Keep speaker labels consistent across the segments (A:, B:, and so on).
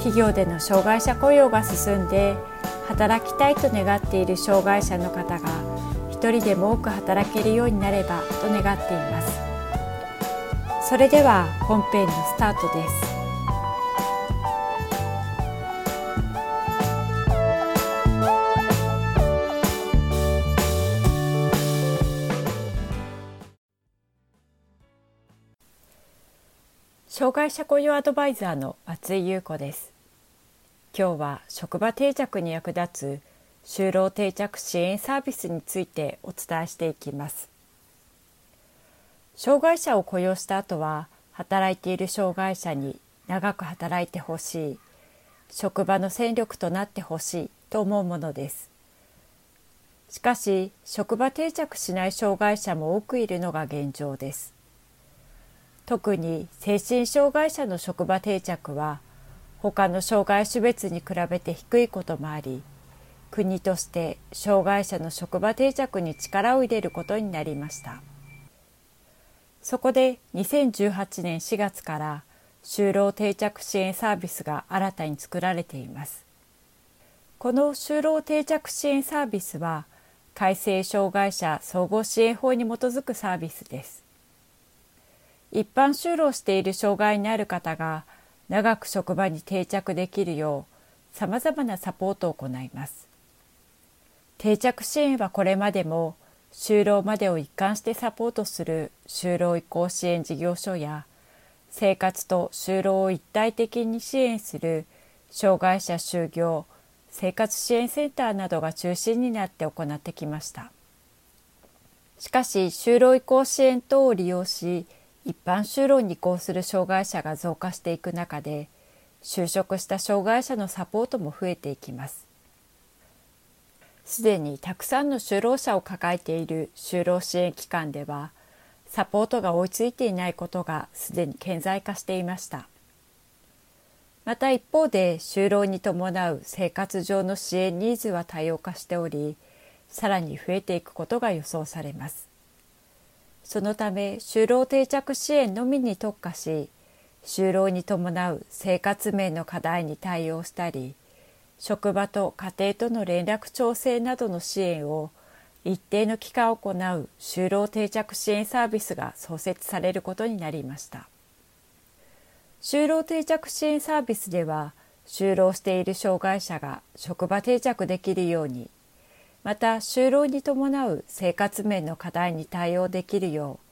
A: 企業での障害者雇用が進んで働きたいと願っている障害者の方が一人でも多く働けるようになればと願っています。それでは本編のスタートです。障害者雇用アドバイザーの松井優子です。今日は職場定着に役立つ就労定着支援サービスについてお伝えしていきます。障害者を雇用した後は働いている障害者に長く働いてほしい職場の戦力となってほしいと思うものです。しかし職場定着しない障害者も多くいるのが現状です。特に精神障害者の職場定着は他の障害種別に比べて低いこともあり国として障害者の職場定着に力を入れることになりました。そこで2018年4月から就労定着支援サービスが新たに作られています。この就労定着支援サービスは改正障害者総合支援法に基づくサービスです。一般就労している障害にある方が長く職場に定着できるようさまざまなサポートを行います。定着支援はこれまでも就労までを一貫してサポートする就労移行支援事業所や生活と就労を一体的に支援する障害者就業生活支援センターなどが中心になって行ってきました。しかし就労移行支援等を利用し一般就労に移行する障害者が増加していく中で就職した障害者のサポートも増えていきます。すでにたくさんの就労者を抱えている就労支援機関ではサポートが追いついていないことがすでに顕在化していました。また一方で就労に伴う生活上の支援ニーズは多様化しておりさらに増えていくことが予想されます。そのため就労定着支援のみに特化し就労に伴う生活面の課題に対応したり職場と家庭との連絡調整などの支援を一定の期間行う就労定着支援サービスが創設されることになりました。就労定着支援サービスでは就労している障害者が職場定着できるようにまた就労に伴う生活面の課題に対応できるよう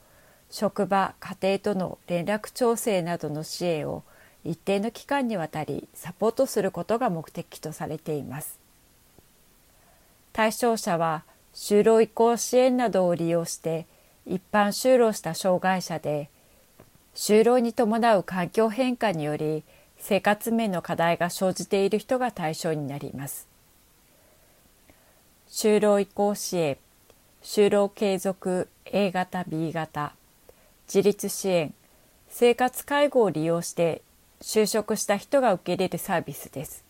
A: 職場家庭との連絡調整などの支援を一定の期間にわたりサポートすることが目的とされています。対象者は就労移行支援などを利用して一般就労した障害者で就労に伴う環境変化により生活面の課題が生じている人が対象になります。就労移行支援就労継続 A 型 B 型自立支援生活介護を利用して就職した人が受け入れるサービスです。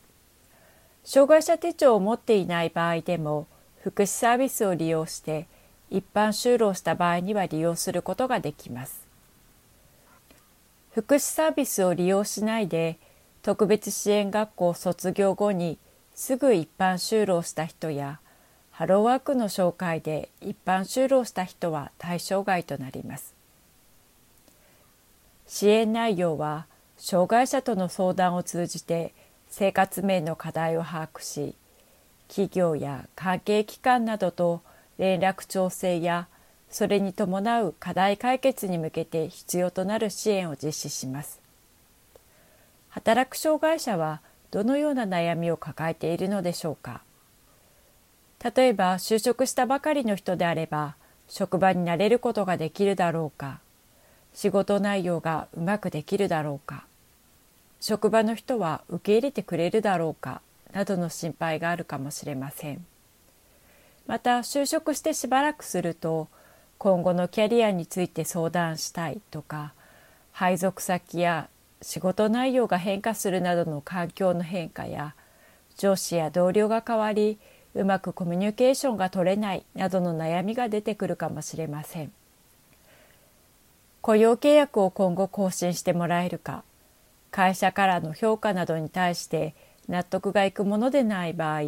A: 障害者手帳を持っていない場合でも福祉サービスを利用して一般就労した場合には利用することができます。福祉サービスを利用しないで特別支援学校卒業後にすぐ一般就労した人やハローワークの紹介で一般就労した人は対象外となります。支援内容は障害者との相談を通じて生活面の課題を把握し企業や関係機関などと連絡調整やそれに伴う課題解決に向けて必要となる支援を実施します。働く障害者はどのような悩みを抱えているのでしょうか？例えば就職したばかりの人であれば職場に慣れることができるだろうか仕事内容がうまくできるだろうか職場の人は受け入れてくれるだろうかなどの心配があるかもしれません。また就職してしばらくすると今後のキャリアについて相談したいとか配属先や仕事内容が変化するなどの環境の変化や上司や同僚が変わりうまくコミュニケーションが取れないなどの悩みが出てくるかもしれません。雇用契約を今後更新してもらえるか会社からの評価などに対して納得がいくものでない場合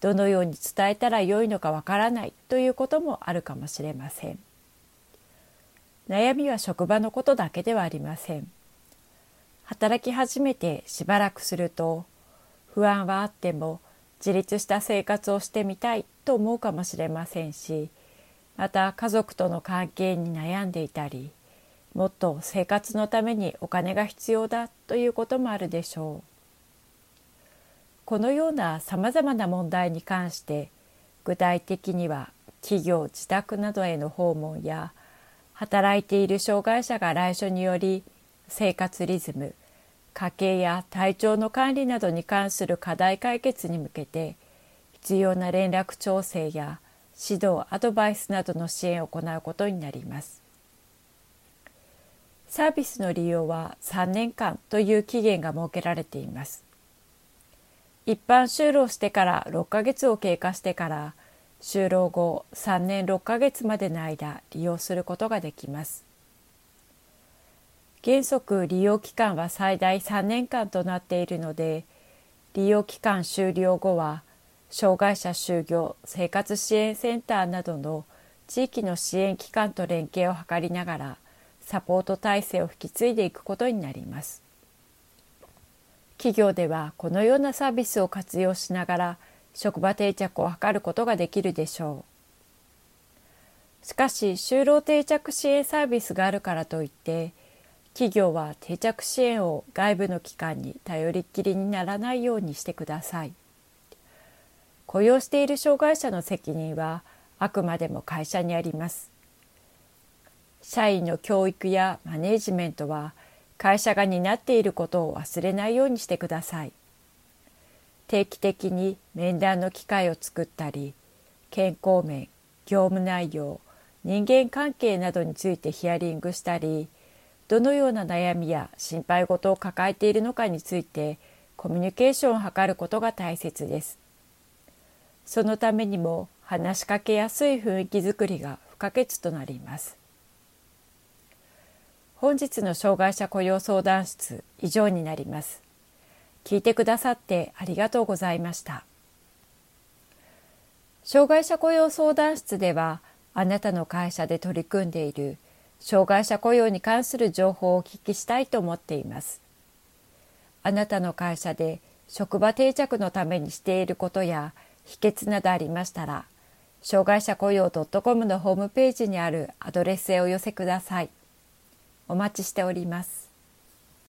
A: どのように伝えたらよいのかわからないということもあるかもしれません。悩みは職場のことだけではありません。働き始めてしばらくすると不安はあっても自立した生活をしてみたいと思うかもしれませんしまた家族との関係に悩んでいたりもっと生活のためにお金が必要だということもあるでしょう。このようなさまざまな問題に関して具体的には企業自宅などへの訪問や働いている障害者が来所により生活リズム家計や体調の管理などに関する課題解決に向けて必要な連絡調整や指導アドバイスなどの支援を行うことになります。サービスの利用は3年間という期限が設けられています。一般就労してから6ヶ月を経過してから就労後3年6ヶ月までの間利用することができます。原則利用期間は最大3年間となっているので利用期間終了後は障害者就業生活支援センターなどの地域の支援機関と連携を図りながらサポート体制を引き継いでいくことになります。企業ではこのようなサービスを活用しながら職場定着を図ることができるでしょう。しかし就労定着支援サービスがあるからといって企業は定着支援を外部の機関に頼りっきりにならないようにしてください。雇用している障害者の責任はあくまでも会社にあります。社員の教育やマネージメントは会社が担っていることを忘れないようにしてください。定期的に面談の機会を作ったり健康面業務内容人間関係などについてヒアリングしたりどのような悩みや心配事を抱えているのかについてコミュニケーションを図ることが大切です。そのためにも話しかけやすい雰囲気づくりが不可欠となります。本日の障害者雇用相談室以上になります。聞いてくださってありがとうございました。障害者雇用相談室ではあなたの会社で取り組んでいる障害者雇用に関する情報をお聞きしたいと思っています。あなたの会社で職場定着のためにしていることや秘訣などありましたら、障害者雇用 .com のホームページにあるアドレスへお寄せください。お待ちしております。